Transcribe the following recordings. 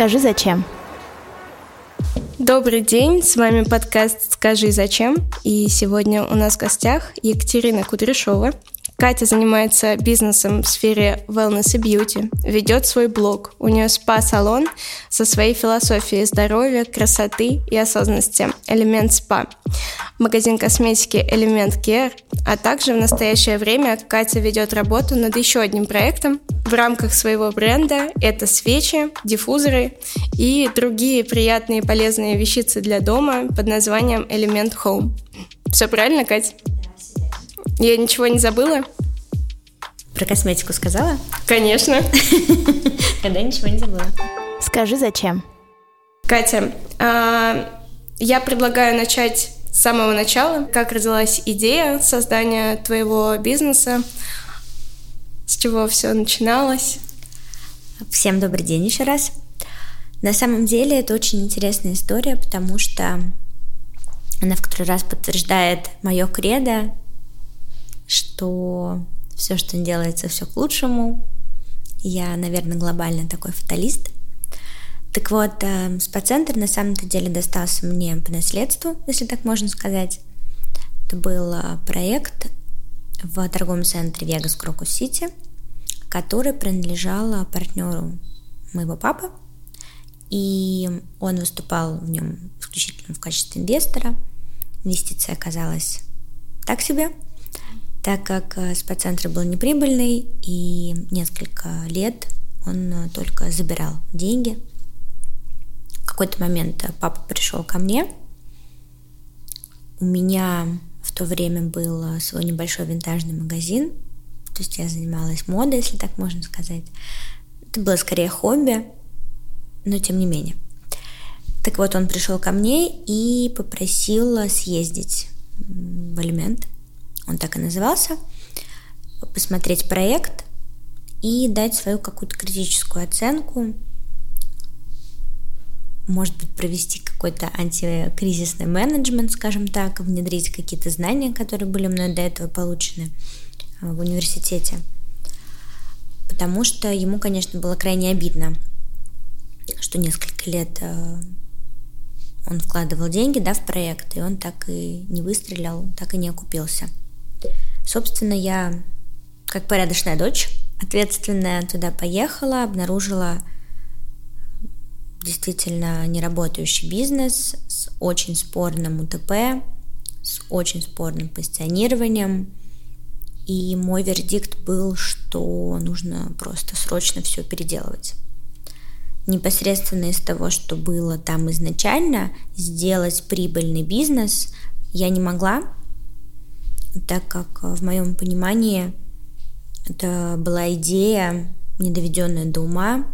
Скажи зачем. Добрый день, с вами подкаст «Скажи зачем» и сегодня у нас в гостях Екатерина Кудряшова, Катя занимается бизнесом в сфере wellness и бьюти, ведет свой блог. У нее спа-салон со своей философией здоровья, красоты и осознанности «Элемент спа». Магазин косметики «Элемент Care», а также в настоящее время Катя ведет работу над еще одним проектом в рамках своего бренда. Это свечи, диффузоры и другие приятные и полезные вещицы для дома под названием «Элемент Home». Все правильно, Катя? Я ничего не забыла? Про косметику сказала? Конечно. Когда ничего не забыла. Скажи, зачем? Катя, а, я предлагаю начать с самого начала. Как родилась идея создания твоего бизнеса? С чего все начиналось? Всем добрый день еще раз. На самом деле это очень интересная история, потому что она в который раз подтверждает мое кредо что все, что делается, все к лучшему. Я, наверное, глобально такой фаталист. Так вот, э, спа-центр на самом-то деле достался мне по наследству, если так можно сказать. Это был э, проект в торговом центре Вегас Крокус Сити, который принадлежал партнеру моего папы, и он выступал в нем исключительно в качестве инвестора. Инвестиция оказалась так себе, так как э, спа-центр был неприбыльный, и несколько лет он э, только забирал деньги. В какой-то момент э, папа пришел ко мне. У меня в то время был свой небольшой винтажный магазин, то есть я занималась модой, если так можно сказать. Это было скорее хобби, но тем не менее. Так вот, он пришел ко мне и попросил съездить в элемент – он так и назывался, посмотреть проект и дать свою какую-то критическую оценку, может быть, провести какой-то антикризисный менеджмент, скажем так, внедрить какие-то знания, которые были мной до этого получены э, в университете. Потому что ему, конечно, было крайне обидно, что несколько лет э, он вкладывал деньги да, в проект, и он так и не выстрелил, так и не окупился – Собственно, я, как порядочная дочь, ответственная туда поехала, обнаружила действительно неработающий бизнес с очень спорным УТП, с очень спорным позиционированием. И мой вердикт был, что нужно просто срочно все переделывать. Непосредственно из того, что было там изначально, сделать прибыльный бизнес я не могла, так как э, в моем понимании это была идея, не доведенная до ума,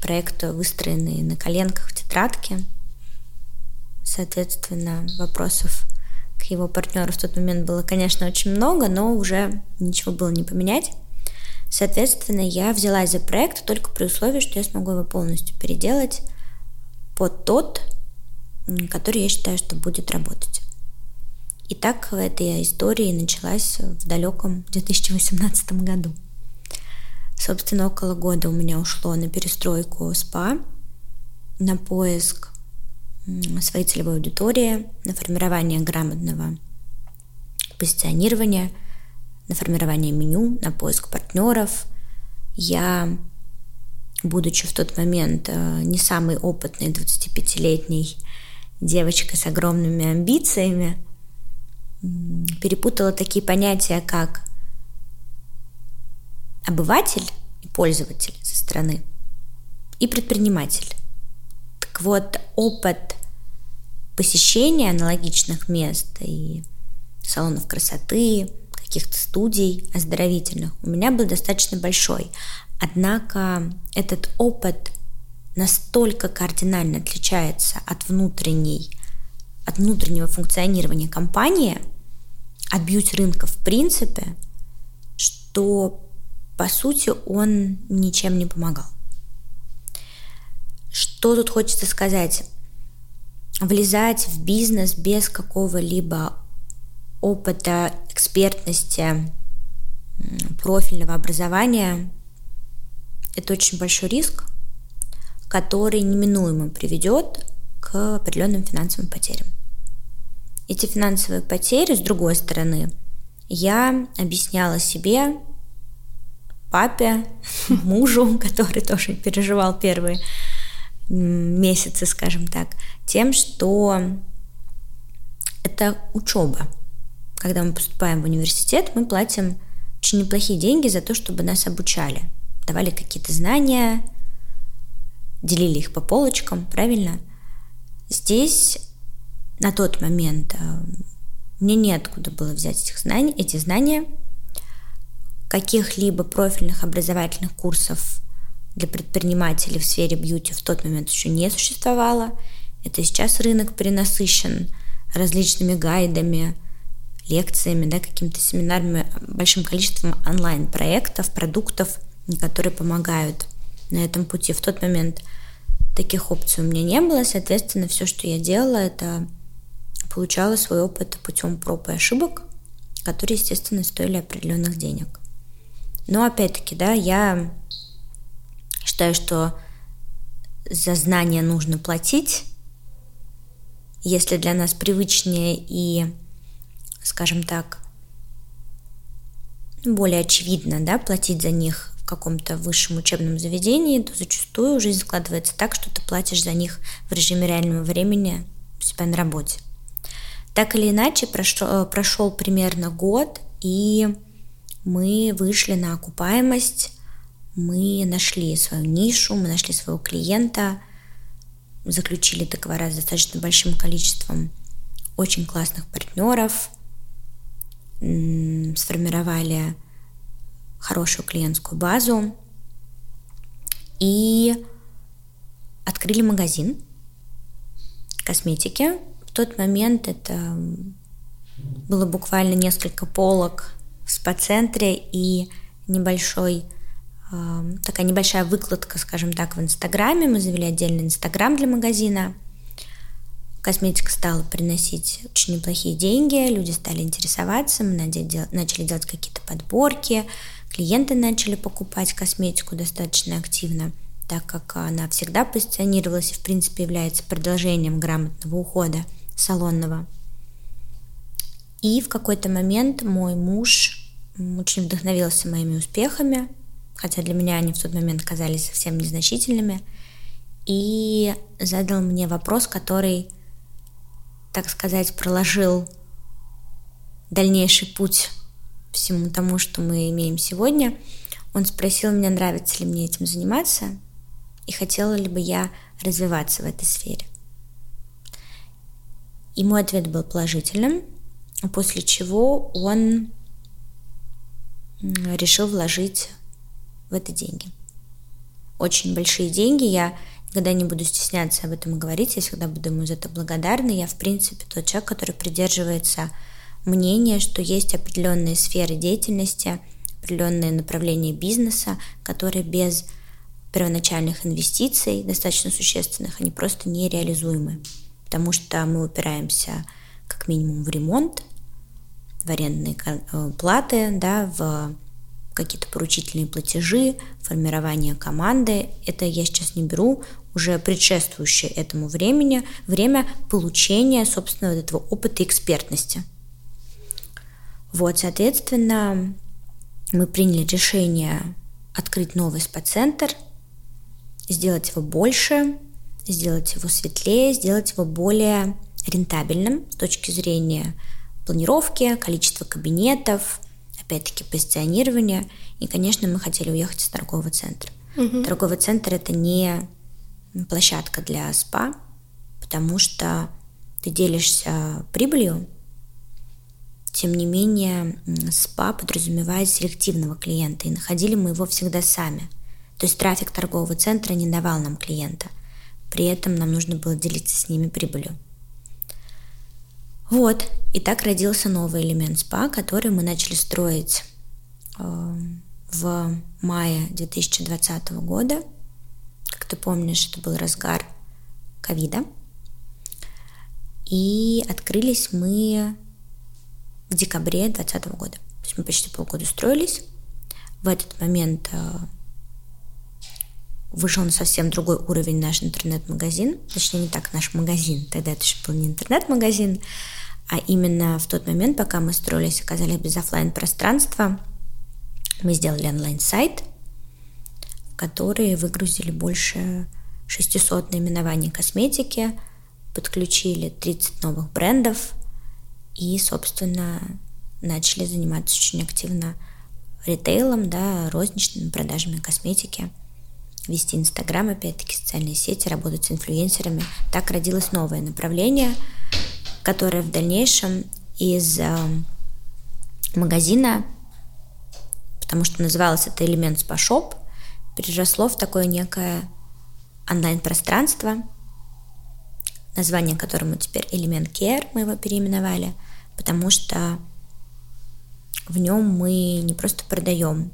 проект, выстроенный на коленках в тетрадке. Соответственно, вопросов к его партнеру в тот момент было, конечно, очень много, но уже ничего было не поменять. Соответственно, я взялась за проект только при условии, что я смогу его полностью переделать под тот, который я считаю, что будет работать. И так эта история началась в далеком 2018 году. Собственно, около года у меня ушло на перестройку СПА, на поиск своей целевой аудитории, на формирование грамотного позиционирования, на формирование меню, на поиск партнеров. Я, будучи в тот момент э, не самой опытной 25-летней девочкой с огромными амбициями, перепутала такие понятия, как обыватель и пользователь со стороны и предприниматель. Так вот, опыт посещения аналогичных мест и салонов красоты, каких-то студий оздоровительных у меня был достаточно большой. Однако этот опыт настолько кардинально отличается от внутренней, от внутреннего функционирования компании – от бьюти-рынка в принципе, что по сути он ничем не помогал. Что тут хочется сказать? Влезать в бизнес без какого-либо опыта, экспертности, профильного образования – это очень большой риск. который неминуемо приведет к определенным финансовым потерям. Эти финансовые потери, с другой стороны, я объясняла себе, папе, мужу, который тоже переживал первые месяцы, скажем так, тем, что это учеба. Когда мы поступаем в университет, мы платим очень неплохие деньги за то, чтобы нас обучали. Давали какие-то знания, делили их по полочкам, правильно? Здесь на тот момент э, мне неоткуда было взять этих знаний, эти знания. Каких-либо профильных образовательных курсов для предпринимателей в сфере бьюти в тот момент еще не существовало. Это сейчас рынок перенасыщен различными гайдами, лекциями, да, какими-то семинарами, большим количеством онлайн-проектов, продуктов, которые помогают на этом пути. В тот момент таких опций у меня не было, соответственно, все, что я делала, это получала свой опыт путем проб и ошибок, которые, естественно, стоили определенных денег. Но опять-таки, да, я считаю, что за знания нужно платить. Если для нас привычнее и, скажем так, более очевидно, да, платить за них в каком-то высшем учебном заведении, то зачастую жизнь складывается так, что ты платишь за них в режиме реального времени у себя на работе. Так или иначе, прошел, э, прошел примерно год, и мы вышли на окупаемость, мы нашли свою нишу, мы нашли своего клиента, заключили договора с достаточно большим количеством очень классных партнеров, сформировали хорошую клиентскую базу и открыли магазин косметики, тот момент это было буквально несколько полок в спа-центре и небольшой э, такая небольшая выкладка, скажем так, в Инстаграме. Мы завели отдельный Инстаграм для магазина. Косметика стала приносить очень неплохие деньги, люди стали интересоваться, мы начали делать какие-то подборки, клиенты начали покупать косметику достаточно активно, так как она всегда позиционировалась и, в принципе, является продолжением грамотного ухода – салонного. И в какой-то момент мой муж очень вдохновился моими успехами, хотя для меня они в тот момент казались совсем незначительными, и задал мне вопрос, который, так сказать, проложил дальнейший путь всему тому, что мы имеем сегодня. Он спросил меня, нравится ли мне этим заниматься и хотела ли бы я развиваться в этой сфере. И мой ответ был положительным, после чего он решил вложить в это деньги. Очень большие деньги, я никогда не буду стесняться об этом говорить, я всегда буду ему за это благодарна. Я, в принципе, тот человек, который придерживается мнения, что есть определенные сферы деятельности, определенные направления бизнеса, которые без первоначальных инвестиций, достаточно существенных, они просто нереализуемы потому что мы упираемся как минимум в ремонт, в арендные э, платы, да, в какие-то поручительные платежи, формирование команды. Это я сейчас не беру уже предшествующее этому времени, время получения, собственно, вот этого опыта и экспертности. Вот, соответственно, мы приняли решение открыть новый спа-центр, сделать его больше, сделать его светлее, сделать его более рентабельным с точки зрения планировки, количества кабинетов, опять-таки позиционирования. И, конечно, мы хотели уехать из торгового центра. Угу. Торговый центр это не площадка для спа, потому что ты делишься прибылью, тем не менее, СПА подразумевает селективного клиента, и находили мы его всегда сами. То есть трафик торгового центра не давал нам клиента. При этом нам нужно было делиться с ними прибылью. Вот, и так родился новый элемент СПА, который мы начали строить э, в мае 2020 года. Как ты помнишь, это был разгар ковида. И открылись мы в декабре 2020 года. То есть мы почти полгода строились. В этот момент э, вышел на совсем другой уровень наш интернет-магазин, точнее не так наш магазин, тогда это еще был не интернет-магазин, а именно в тот момент, пока мы строились, оказались без офлайн пространства, мы сделали онлайн-сайт, в который выгрузили больше 600 наименований косметики, подключили 30 новых брендов и, собственно, начали заниматься очень активно ритейлом, да, розничными продажами косметики, вести Инстаграм, опять-таки, социальные сети, работать с инфлюенсерами. Так родилось новое направление, которое в дальнейшем из э, магазина, потому что называлось это элемент спа-шоп, переросло в такое некое онлайн-пространство, название которому теперь элемент Care, мы его переименовали, потому что в нем мы не просто продаем.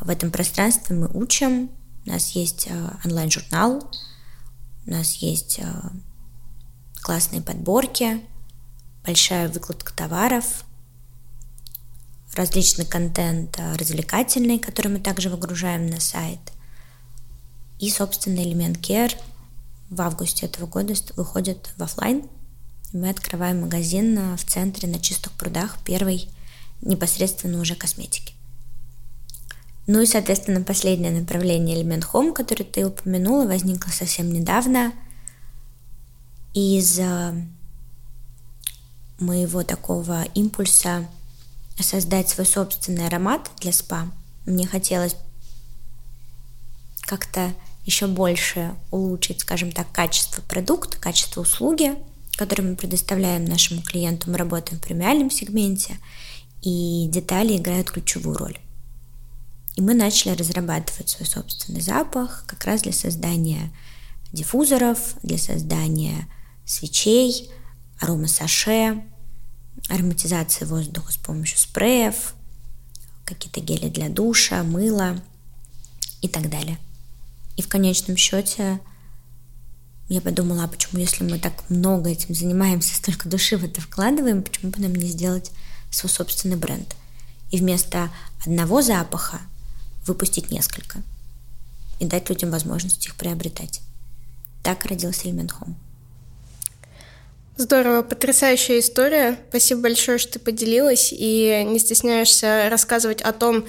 В этом пространстве мы учим. У нас есть э, онлайн-журнал, у нас есть э, классные подборки, большая выкладка товаров, различный контент э, развлекательный, который мы также выгружаем на сайт. И, собственно, элемент Care в августе этого года выходит в офлайн. Мы открываем магазин в центре на чистых прудах, первый непосредственно уже косметики. Ну и, соответственно, последнее направление элемент Home, который ты упомянула, возникло совсем недавно из моего такого импульса создать свой собственный аромат для спа. Мне хотелось как-то еще больше улучшить, скажем так, качество продукта, качество услуги, которые мы предоставляем нашему клиенту. Мы работаем в премиальном сегменте, и детали играют ключевую роль. И мы начали разрабатывать свой собственный запах как раз для создания диффузоров, для создания свечей, аромасаше, ароматизации воздуха с помощью спреев, какие-то гели для душа, мыла и так далее. И в конечном счете я подумала, а почему, если мы так много этим занимаемся, столько души в это вкладываем, почему бы нам не сделать свой собственный бренд. И вместо одного запаха выпустить несколько. И дать людям возможность их приобретать. Так родился Эльмен Home. Здорово, потрясающая история. Спасибо большое, что ты поделилась и не стесняешься рассказывать о том,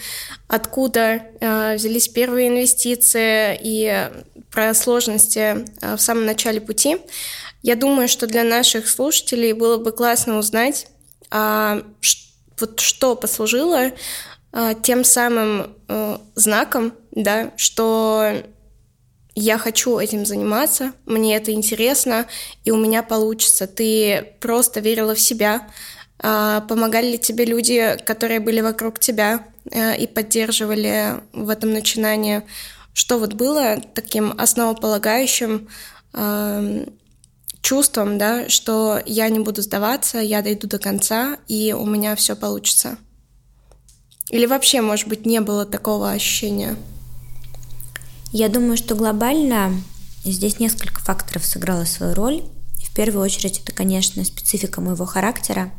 откуда э, взялись первые инвестиции и про сложности э, в самом начале пути. Я думаю, что для наших слушателей было бы классно узнать, а, вот что послужило тем самым а, знаком, да, что я хочу этим заниматься, мне это интересно, и у меня получится. Ты просто верила в себя, а, помогали ли тебе люди, которые были вокруг тебя а, и поддерживали в этом начинании. Что вот было таким основополагающим а, чувством, да, что я не буду сдаваться, я дойду до конца, и у меня все получится. Или вообще, может быть, не было такого ощущения? Я думаю, что глобально здесь несколько факторов сыграло свою роль. В первую очередь, это, конечно, специфика моего характера.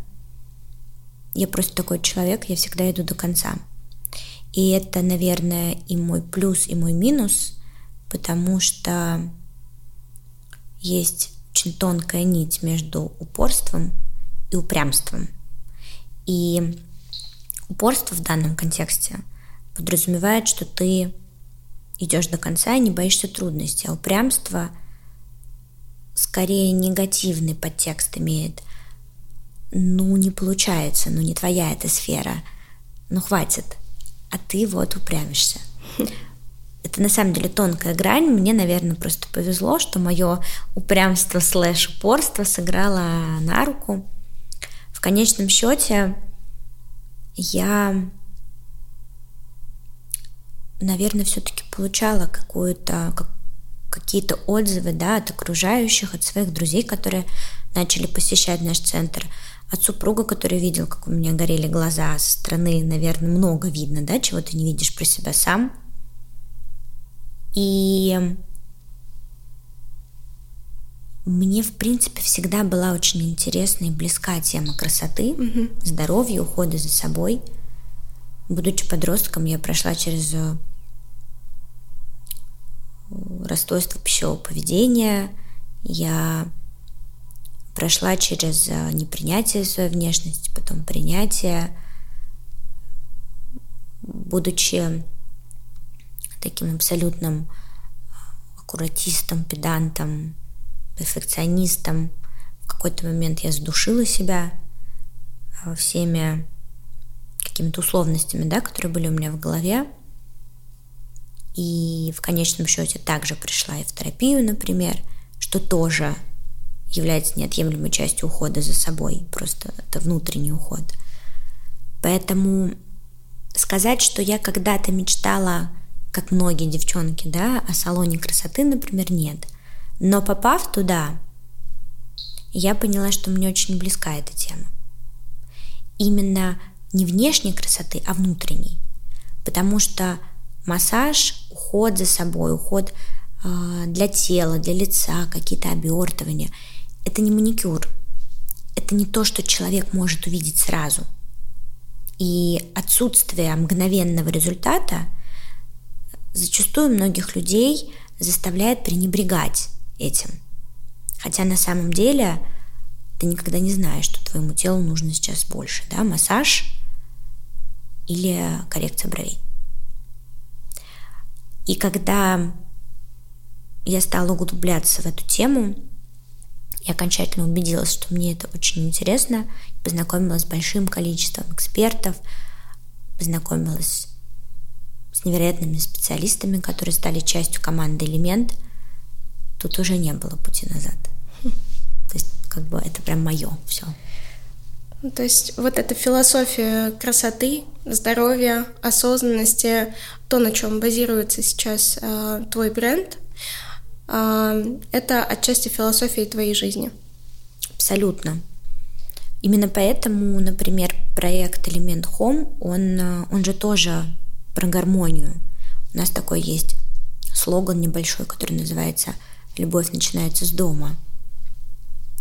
Я просто такой человек, я всегда иду до конца. И это, наверное, и мой плюс, и мой минус, потому что есть очень тонкая нить между упорством и упрямством. И упорство в данном контексте подразумевает, что ты идешь до конца и не боишься трудностей, а упрямство скорее негативный подтекст имеет. Ну, не получается, ну, не твоя эта сфера, ну, хватит, а ты вот упрямишься это на самом деле тонкая грань. Мне, наверное, просто повезло, что мое упрямство слэш упорство сыграло на руку. В конечном счете я, наверное, все-таки получала какую-то как, какие-то отзывы да, от окружающих, от своих друзей, которые начали посещать наш центр, от супруга, который видел, как у меня горели глаза со стороны, наверное, много видно, да, чего ты не видишь про себя сам – и мне, в принципе, всегда была очень интересна и близка тема красоты, угу. здоровья, ухода за собой. Будучи подростком, я прошла через э, расстройства пищевого поведения, я прошла через э, непринятие своей внешности, потом принятие, будучи таким абсолютным аккуратистом, педантом, перфекционистом. В какой-то момент я задушила себя э, всеми какими-то условностями, да, которые были у меня в голове. И в конечном счете также пришла и в терапию, например, что тоже является неотъемлемой частью ухода за собой, просто это внутренний уход. Поэтому сказать, что я когда-то мечтала, как многие девчонки, да, о салоне красоты, например, нет. Но попав туда, я поняла, что мне очень близка эта тема. Именно не внешней красоты, а внутренней. Потому что массаж, уход за собой, уход э, для тела, для лица, какие-то обертывания – это не маникюр. Это не то, что человек может увидеть сразу. И отсутствие мгновенного результата зачастую многих людей заставляет пренебрегать этим. Хотя на самом деле ты никогда не знаешь, что твоему телу нужно сейчас больше, да, массаж или коррекция бровей. И когда я стала углубляться в эту тему, я окончательно убедилась, что мне это очень интересно, познакомилась с большим количеством экспертов, познакомилась с невероятными специалистами, которые стали частью команды «Элемент», тут уже не было пути назад. То есть как бы это прям мое все. Ну, то есть вот эта философия красоты, здоровья, осознанности, то, на чем базируется сейчас э, твой бренд, а, это отчасти философия твоей жизни. Абсолютно. Именно поэтому, например, проект Элемент Home, он, он же тоже про гармонию. У нас такой есть слоган небольшой, который называется «Любовь начинается с дома»,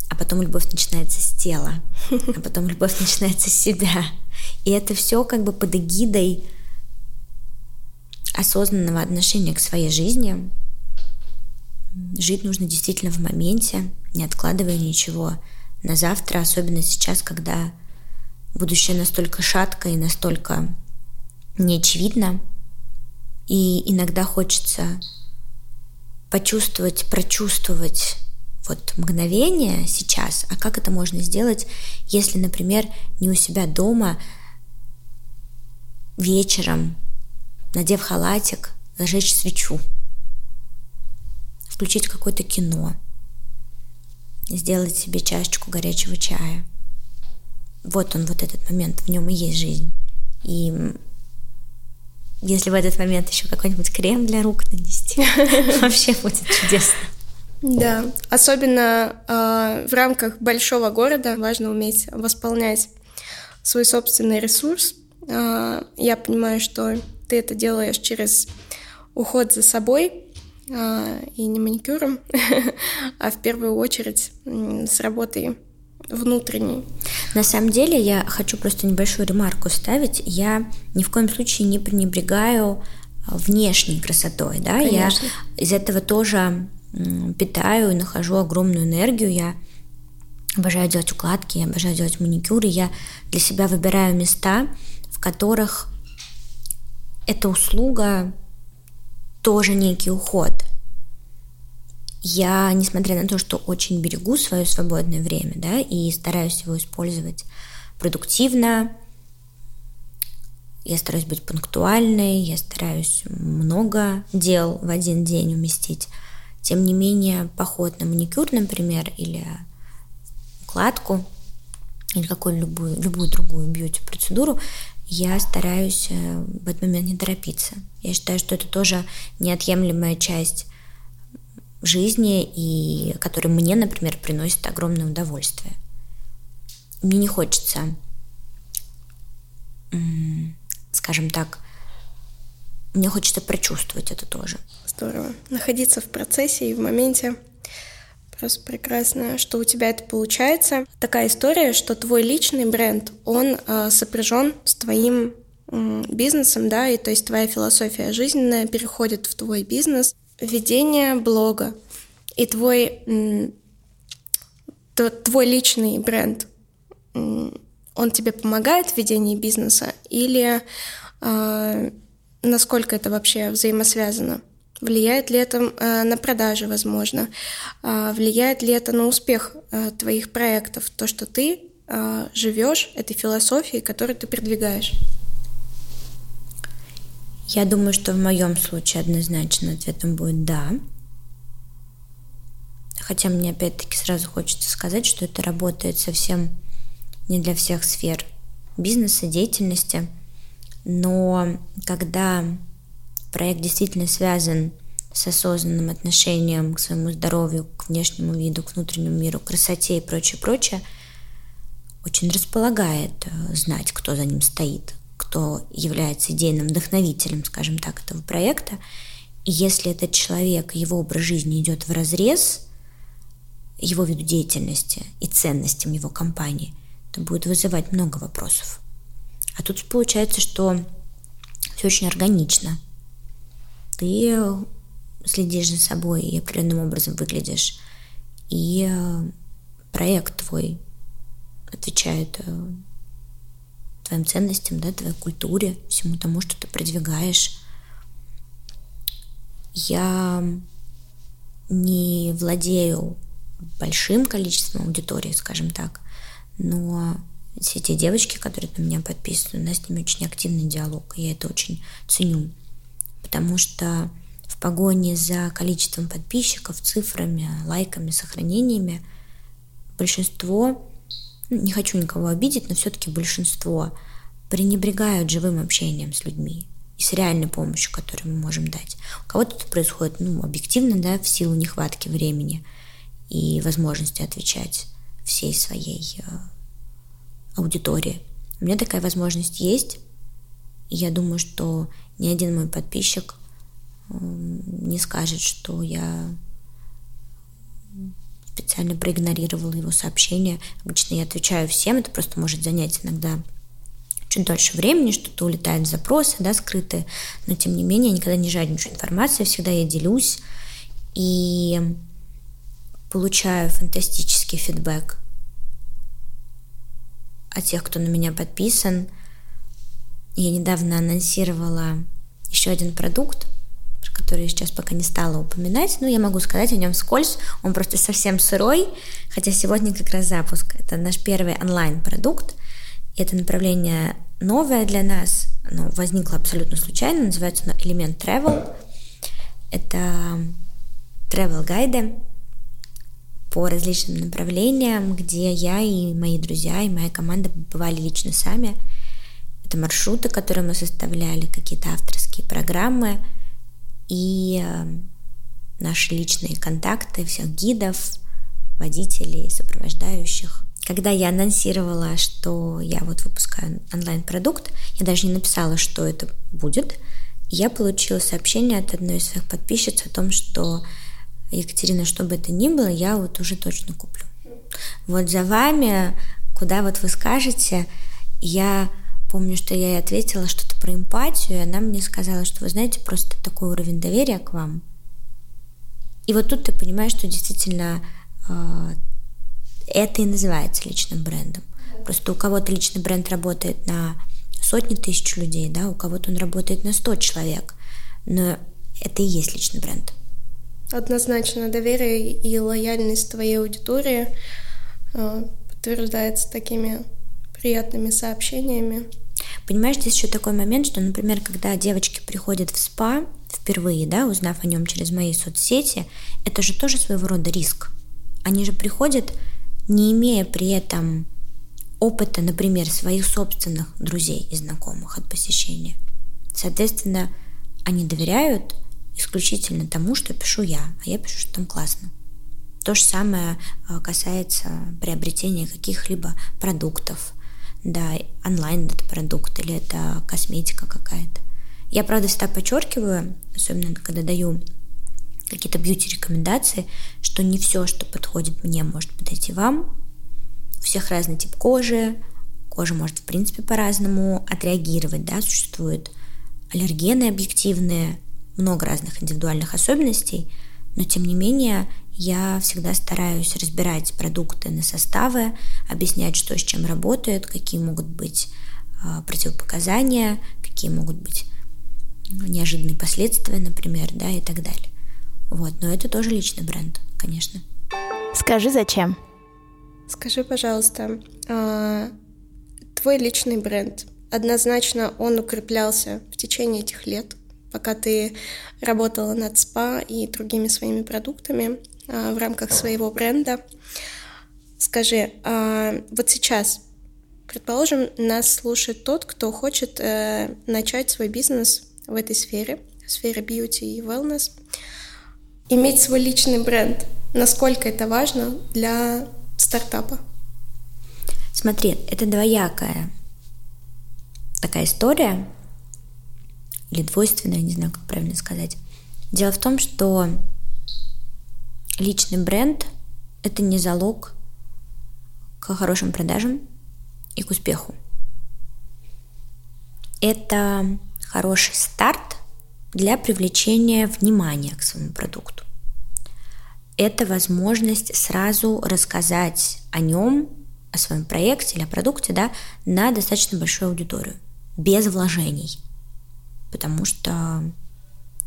а потом любовь начинается с тела, а потом любовь начинается с себя. И это все как бы под эгидой осознанного отношения к своей жизни, Жить нужно действительно в моменте, не откладывая ничего на завтра, особенно сейчас, когда будущее настолько шатко и настолько неочевидно. И иногда хочется почувствовать, прочувствовать вот мгновение сейчас, а как это можно сделать, если, например, не у себя дома вечером, надев халатик, зажечь свечу – включить какое-то кино, сделать себе чашечку горячего чая. Вот он, вот этот момент, в нем и есть жизнь. И если в этот момент еще какой-нибудь крем для рук нанести, вообще будет чудесно. Да, особенно э, в рамках большого города важно уметь восполнять свой собственный ресурс. Э, я понимаю, что ты это делаешь через уход за собой, а, и не маникюром, а в первую очередь с работой внутренней. На самом деле я хочу просто небольшую ремарку ставить. Я ни в коем случае не пренебрегаю а, внешней красотой, да, Конечно. я из этого тоже питаю и нахожу огромную энергию. Я обожаю делать укладки, я обожаю делать маникюры. Я для себя выбираю места, в которых эта услуга тоже некий уход. Я, несмотря на то, что очень берегу свое свободное время, да, и стараюсь его использовать продуктивно, я стараюсь быть пунктуальной, я стараюсь много дел в один день уместить. Тем не менее, поход на маникюр, например, или укладку, или какую-либо любую другую бьюти-процедуру, я стараюсь э, в этот момент не торопиться. Я считаю, что это тоже неотъемлемая часть жизни, и которая мне, например, приносит огромное удовольствие. Мне не хочется, скажем так, мне хочется прочувствовать это тоже. Здорово. Находиться в процессе и в моменте – Просто прекрасно, что у тебя это получается. Такая история, что твой личный бренд, он э, сопряжен с твоим бизнесом, да, и то есть твоя философия жизненная переходит в твой бизнес. Ведение блога и твой, твой личный бренд, он тебе помогает в ведении бизнеса или э, насколько это вообще взаимосвязано? Влияет ли это э, на продажи, возможно? Э, влияет ли это на успех э, твоих проектов? То, что ты э, живешь этой философией, которую ты продвигаешь? Я думаю, что в моем случае однозначно ответом будет «да». Хотя мне опять-таки сразу хочется сказать, что это работает совсем не для всех сфер бизнеса, деятельности. Но когда проект действительно связан с осознанным отношением к своему здоровью, к внешнему виду, к внутреннему миру, красоте и прочее, прочее, очень располагает э, знать, кто за ним стоит, кто является идейным вдохновителем, скажем так, этого проекта. И если этот человек, его образ жизни идет в разрез его виду деятельности и ценностям его компании, то будет вызывать много вопросов. А тут получается, что все очень органично. Ты следишь за собой и определенным образом выглядишь. И э, проект твой отвечает э, твоим ценностям, да, твоей культуре, всему тому, что ты продвигаешь. Я не владею большим количеством аудитории, скажем так, но все те девочки, которые на меня подписаны, у нас с ними очень активный диалог, и я это очень ценю, потому что в погоне за количеством подписчиков, цифрами, лайками, сохранениями большинство не хочу никого обидеть, но все-таки большинство пренебрегают живым общением с людьми и с реальной помощью, которую мы можем дать. У кого-то это происходит ну, объективно, да, в силу нехватки времени и возможности отвечать всей своей э, аудитории. У меня такая возможность есть, и я думаю, что ни один мой подписчик э, не скажет, что я специально проигнорировала его сообщение. Обычно я отвечаю всем, это просто может занять иногда чуть дольше времени, что-то улетает в запросы, да, скрытые, но тем не менее я никогда не жадничаю информацией, всегда я делюсь и получаю фантастический фидбэк от тех, кто на меня подписан. Я недавно анонсировала еще один продукт, который я сейчас пока не стала упоминать, но я могу сказать о нем вскользь. Он просто совсем сырой, хотя сегодня как раз запуск. Это наш первый онлайн-продукт. Это направление новое для нас, оно возникло абсолютно случайно, называется оно Элемент Travel. Это travel гайды по различным направлениям, где я и мои друзья, и моя команда бывали лично сами. Это маршруты, которые мы составляли, какие-то авторские программы – и э, наши личные контакты всех гидов, водителей, сопровождающих. Когда я анонсировала, что я вот выпускаю онлайн-продукт, я даже не написала, что это будет. Я получила сообщение от одной из своих подписчиц о том, что Екатерина, что бы это ни было, я вот уже точно куплю. Вот за вами, куда вот вы скажете, я помню, что я ей ответила что-то про эмпатию, и она мне сказала, что вы знаете, просто такой уровень доверия к вам. И вот тут ты понимаешь, что действительно э, это и называется личным брендом. Просто у кого-то личный бренд работает на сотни тысяч людей, да, у кого-то он работает на 100 человек. Но это и есть личный бренд. Однозначно доверие и лояльность твоей аудитории э, подтверждается такими приятными сообщениями. Понимаешь, здесь еще такой момент, что, например, когда девочки приходят в СПА впервые, да, узнав о нем через мои соцсети, это же тоже своего рода риск. Они же приходят, не имея при этом опыта, например, своих собственных друзей и знакомых от посещения. Соответственно, они доверяют исключительно тому, что пишу я, а я пишу, что там классно. То же самое а, касается приобретения каких-либо продуктов, да, онлайн это продукт или это косметика какая-то. Я, правда, всегда подчеркиваю, особенно когда даю какие-то бьюти-рекомендации, что не все, что подходит мне, может подойти вам. У всех разный тип кожи, кожа может, в принципе, по-разному отреагировать, да, существуют аллергены объективные, много разных индивидуальных особенностей, но тем не менее я всегда стараюсь разбирать продукты на составы, объяснять, что с чем работает, какие могут быть а, противопоказания, какие могут быть неожиданные последствия, например, да, и так далее. Вот, но это тоже личный бренд, конечно. Скажи, зачем? Скажи, пожалуйста, а, твой личный бренд, однозначно он укреплялся в течение этих лет, пока ты работала над СПА и другими своими продуктами в рамках своего бренда. Скажи, а, вот сейчас, предположим, нас слушает тот, кто хочет э, начать свой бизнес в этой сфере, в сфере бьюти и wellness, иметь свой личный бренд. Насколько это важно для стартапа? Смотри, это двоякая такая история, или двойственная, не знаю, как правильно сказать. Дело в том, что личный бренд – это не залог к хорошим продажам и к успеху. Это хороший старт для привлечения внимания к своему продукту. Это возможность сразу рассказать о нем, о своем проекте или о продукте да, на достаточно большую аудиторию, без вложений, потому что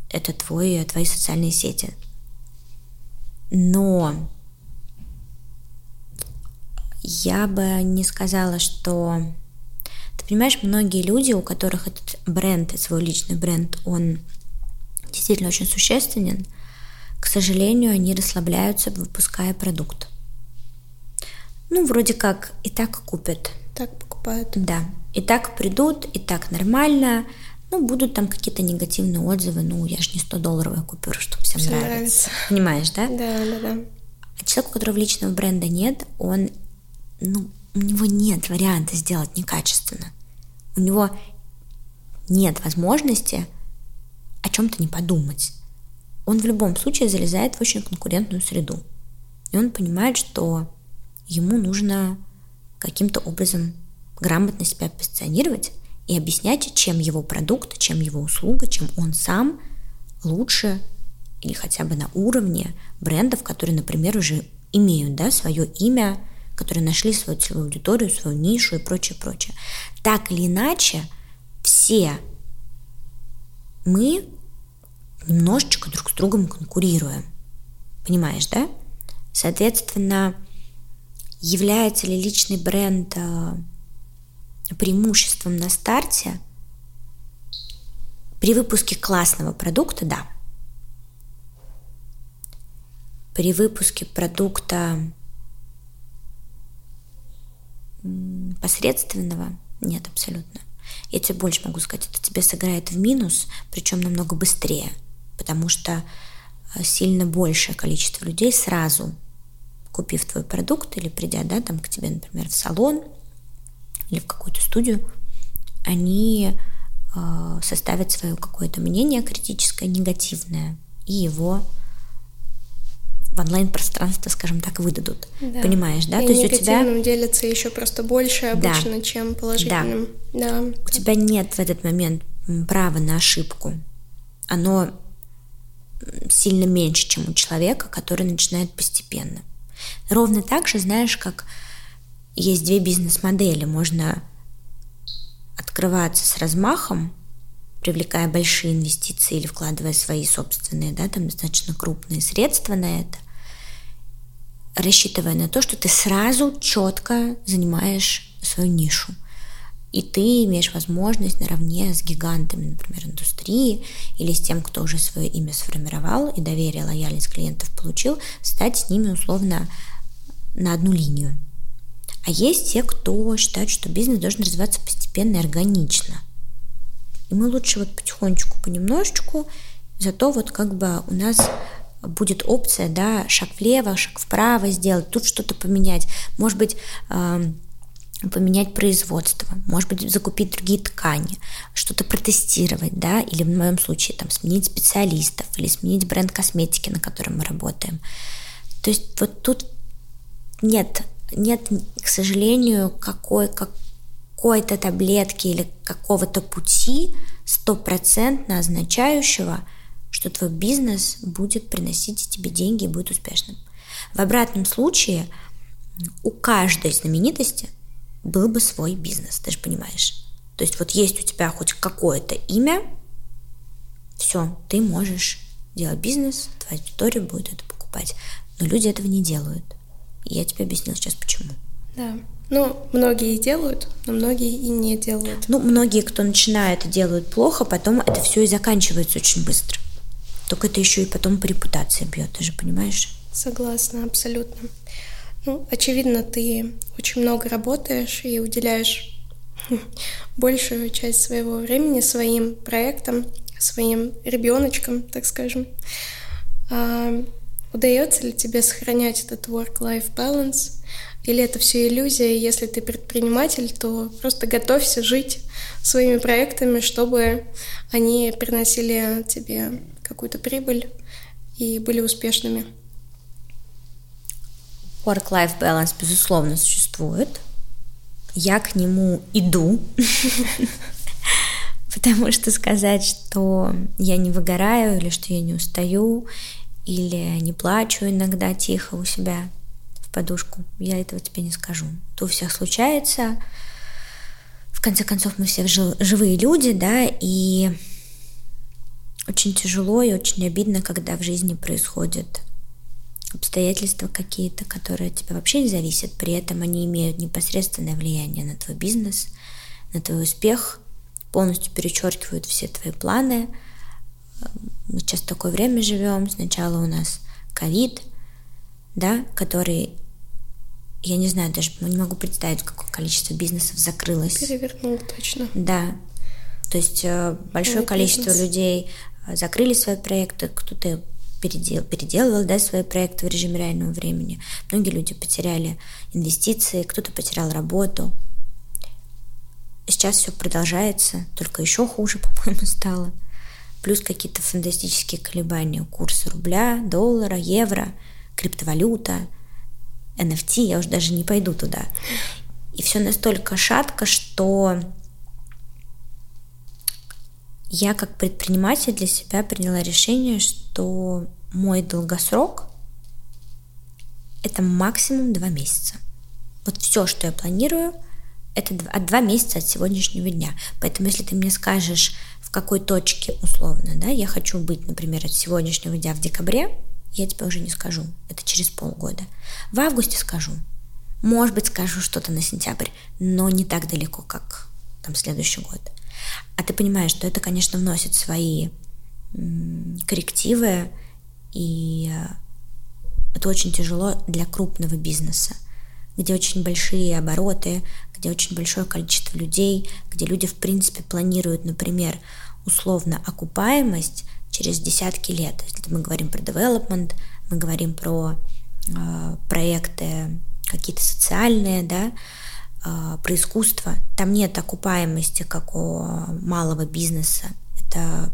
это твой, твои социальные сети. Но я бы не сказала, что ты понимаешь, многие люди, у которых этот бренд, свой личный бренд, он действительно очень существенен, к сожалению, они расслабляются, выпуская продукт. Ну, вроде как и так купят. Так покупают. Да. И так придут, и так нормально. Ну, будут там какие-то негативные отзывы. Ну, я же не 100 долларовая купюра, чтобы всем Все нравится. нравится. Понимаешь, да? Да, да, да. А человек, у которого личного бренда нет, он, ну, у него нет варианта сделать некачественно. У него нет возможности о чем-то не подумать. Он в любом случае залезает в очень конкурентную среду. И он понимает, что ему нужно каким-то образом грамотно себя позиционировать и объяснять, чем его продукт, чем его услуга, чем он сам лучше или хотя бы на уровне брендов, которые, например, уже имеют да, свое имя, которые нашли свою целевую аудиторию, свою нишу и прочее, прочее. Так или иначе, все мы немножечко друг с другом конкурируем. Понимаешь, да? Соответственно, является ли личный бренд э, преимуществом на старте? При выпуске классного продукта, да. При выпуске продукта посредственного нет абсолютно. Я тебе больше могу сказать, это тебе сыграет в минус, причем намного быстрее, потому что э, сильно большее количество людей сразу, купив твой продукт или придя да, там, к тебе, например, в салон или в какую-то студию, они э, составят свое какое-то мнение критическое, негативное, и его в онлайн-пространство, скажем так, выдадут. Да. Понимаешь, да? И То есть у тебя делится еще просто больше обычно, да. чем положительным. Да. да. У тебя нет в этот момент права на ошибку. Оно сильно меньше, чем у человека, который начинает постепенно. Ровно так же, знаешь, как есть две бизнес-модели. Можно открываться с размахом, привлекая большие инвестиции или вкладывая свои собственные, да, там достаточно крупные средства на это, рассчитывая на то, что ты сразу четко занимаешь свою нишу. И ты имеешь возможность наравне с гигантами, например, индустрии или с тем, кто уже свое имя сформировал и доверие, лояльность клиентов получил, стать с ними условно на одну линию. А есть те, кто считает, что бизнес должен развиваться постепенно и органично. И мы лучше вот потихонечку, понемножечку, зато вот как бы у нас будет опция, да, шаг влево, шаг вправо сделать, тут что-то поменять. Может быть, поменять производство, может быть, закупить другие ткани, что-то протестировать, да, или в моем случае там сменить специалистов или сменить бренд косметики, на котором мы работаем. То есть вот тут нет, нет, к сожалению, какой, какой-то таблетки или какого-то пути стопроцентно означающего – что твой бизнес будет приносить тебе деньги и будет успешным. В обратном случае у каждой знаменитости был бы свой бизнес, ты же понимаешь. То есть вот есть у тебя хоть какое-то имя, все, ты можешь делать бизнес, твоя аудитория будет это покупать. Но люди этого не делают. И я тебе объяснила сейчас почему. Да. Ну, многие делают, но многие и не делают. Ну, многие, кто начинает, делают плохо, потом это все и заканчивается очень быстро. Только это еще и потом по репутации бьет, ты же понимаешь? Согласна, абсолютно. Ну, очевидно, ты очень много работаешь и уделяешь большую часть своего времени своим проектам, своим ребеночкам, так скажем. Удается ли тебе сохранять этот work-life balance? Или это все иллюзия, если ты предприниматель, то просто готовься жить своими проектами, чтобы они приносили тебе какую-то прибыль и были успешными. Work-life balance, безусловно, существует. Я к нему иду, потому что сказать, что я не выгораю, или что я не устаю, или не плачу иногда тихо у себя в подушку, я этого тебе не скажу. То у всех случается. В конце концов, мы все живые люди, да, и очень тяжело и очень обидно, когда в жизни происходят обстоятельства какие-то, которые от тебя вообще не зависят, при этом они имеют непосредственное влияние на твой бизнес, на твой успех, полностью перечеркивают все твои планы. Мы сейчас в такое время живем, сначала у нас ковид, да, который, я не знаю, даже не могу представить, какое количество бизнесов закрылось. Перевернул точно. Да, то есть э, большое Мой количество бизнес. людей э, закрыли свои проекты, кто-то передел, переделывал да, свои проекты в режиме реального времени. Многие люди потеряли инвестиции, кто-то потерял работу. Сейчас все продолжается, только еще хуже, по-моему, стало. Плюс какие-то фантастические колебания курса рубля, доллара, евро, криптовалюта, NFT, я уже даже не пойду туда. И все настолько шатко, что я как предприниматель для себя приняла решение, что мой долгосрок это максимум два месяца. Вот все, что я планирую, это от два месяца от сегодняшнего дня. Поэтому если ты мне скажешь, какой точке условно, да, я хочу быть, например, от сегодняшнего дня в декабре, я тебе уже не скажу. Это через полгода. В августе скажу. Может быть, скажу что-то на сентябрь, но не так далеко, как там следующий год. А ты понимаешь, что это, конечно, вносит свои коррективы, и э, это очень тяжело для крупного бизнеса, где очень большие обороты, где очень большое количество людей, где люди, в принципе, планируют, например, условно окупаемость через десятки лет. Если мы говорим про development, мы говорим про э, проекты какие-то социальные, да, э, про искусство. Там нет окупаемости, как у малого бизнеса. Это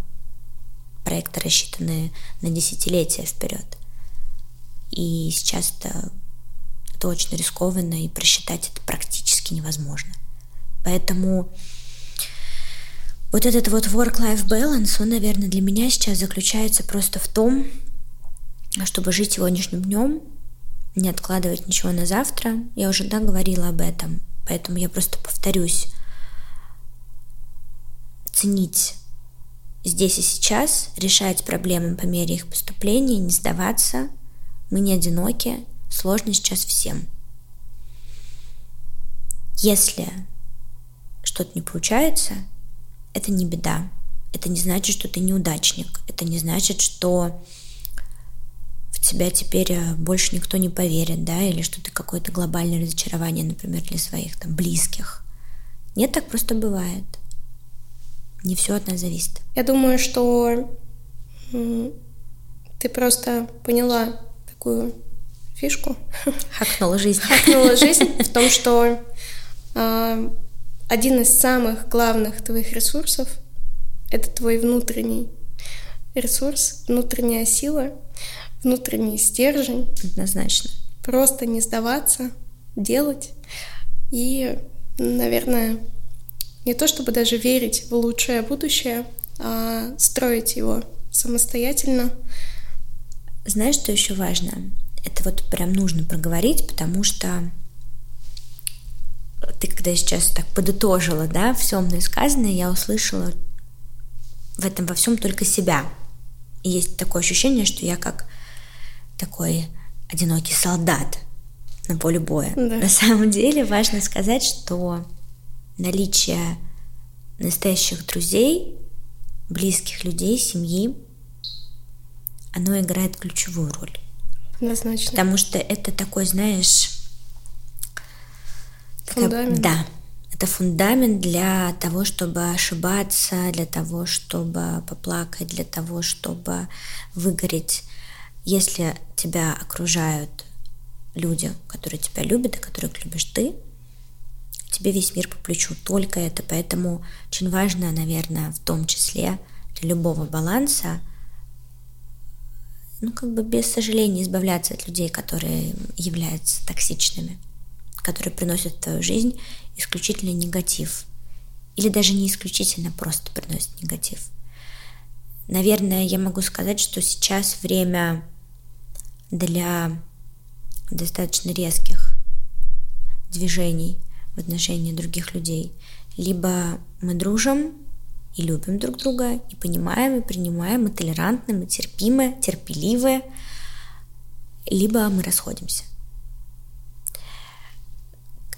проекты, рассчитанные на десятилетия вперед. И сейчас это, это очень рискованно, и просчитать это практически невозможно. Поэтому вот этот вот work-life balance, он, наверное, для меня сейчас заключается просто в том, чтобы жить сегодняшним днем, не откладывать ничего на завтра. Я уже да, говорила об этом, поэтому я просто повторюсь. Ценить здесь и сейчас, решать проблемы по мере их поступления, не сдаваться. Мы не одиноки, сложно сейчас всем. Если что-то не получается, это не беда. Это не значит, что ты неудачник. Это не значит, что в тебя теперь э, больше никто не поверит, да, или что ты какое-то глобальное разочарование, например, для своих там близких. Нет, так просто бывает. Не все от нас зависит. Я думаю, что ты просто поняла такую фишку. Хакнула жизнь. Хакнула жизнь в том, что э, один из самых главных твоих ресурсов — это твой внутренний ресурс, внутренняя сила, внутренний стержень. Однозначно. Просто не сдаваться, делать и, наверное, не то чтобы даже верить в лучшее будущее, а строить его самостоятельно. Знаешь, что еще важно? Это вот прям нужно проговорить, потому что ты когда сейчас так подытожила, да, все мной сказанное, я услышала в этом во всем только себя. И есть такое ощущение, что я как такой одинокий солдат на поле боя. Да. На самом деле важно сказать, что наличие настоящих друзей, близких людей, семьи, оно играет ключевую роль. Однозначно. Потому что это такой, знаешь... Фундамент. Это, да, это фундамент для того, чтобы ошибаться, для того, чтобы поплакать, для того, чтобы выгореть. Если тебя окружают люди, которые тебя любят и которых любишь ты, тебе весь мир по плечу, только это. Поэтому очень важно, наверное, в том числе для любого баланса, ну, как бы без сожаления избавляться от людей, которые являются токсичными, которые приносят в твою жизнь исключительно негатив. Или даже не исключительно, просто приносят негатив. Наверное, я могу сказать, что сейчас время для достаточно резких движений в отношении других людей. Либо мы дружим и любим друг друга, и понимаем, и принимаем, и толерантны, мы терпимы, терпеливы, либо мы расходимся.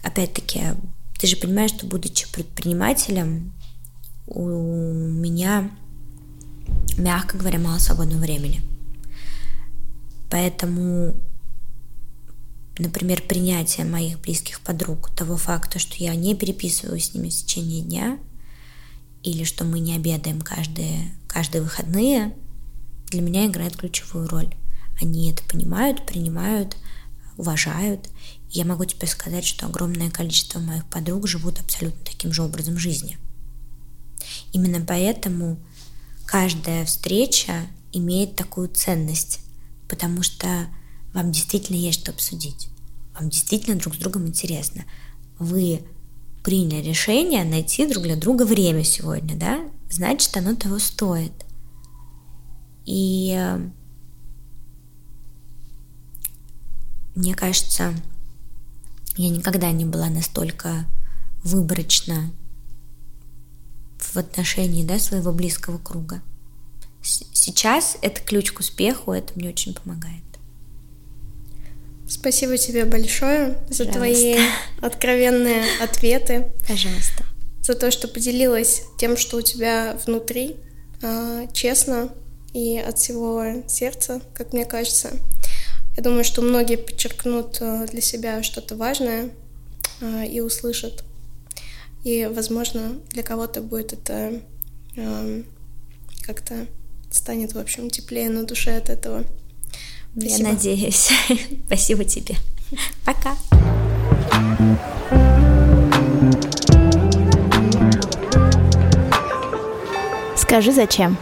Опять-таки, ты же понимаешь, что будучи предпринимателем, у меня, мягко говоря, мало свободного времени. Поэтому например, принятие моих близких подруг, того факта, что я не переписываюсь с ними в течение дня, или что мы не обедаем каждые, каждые выходные, для меня играет ключевую роль. Они это понимают, принимают, уважают. Я могу тебе сказать, что огромное количество моих подруг живут абсолютно таким же образом жизни. Именно поэтому каждая встреча имеет такую ценность, потому что вам действительно есть что обсудить. Вам действительно друг с другом интересно. Вы приняли решение найти друг для друга время сегодня, да? Значит, оно того стоит. И э, мне кажется, я никогда не была настолько выборочна в отношении да, своего близкого круга. Сейчас это ключ к успеху, это мне очень помогает. Спасибо тебе большое за твои откровенные ответы. Пожалуйста. За то, что поделилась тем, что у тебя внутри, а, честно и от всего сердца, как мне кажется. Я думаю, что многие подчеркнут а, для себя что-то важное а, и услышат. И, возможно, для кого-то будет это как-то станет, в общем, теплее на душе от этого. Спасибо. Я надеюсь. Спасибо тебе. Пока. Скажи, зачем?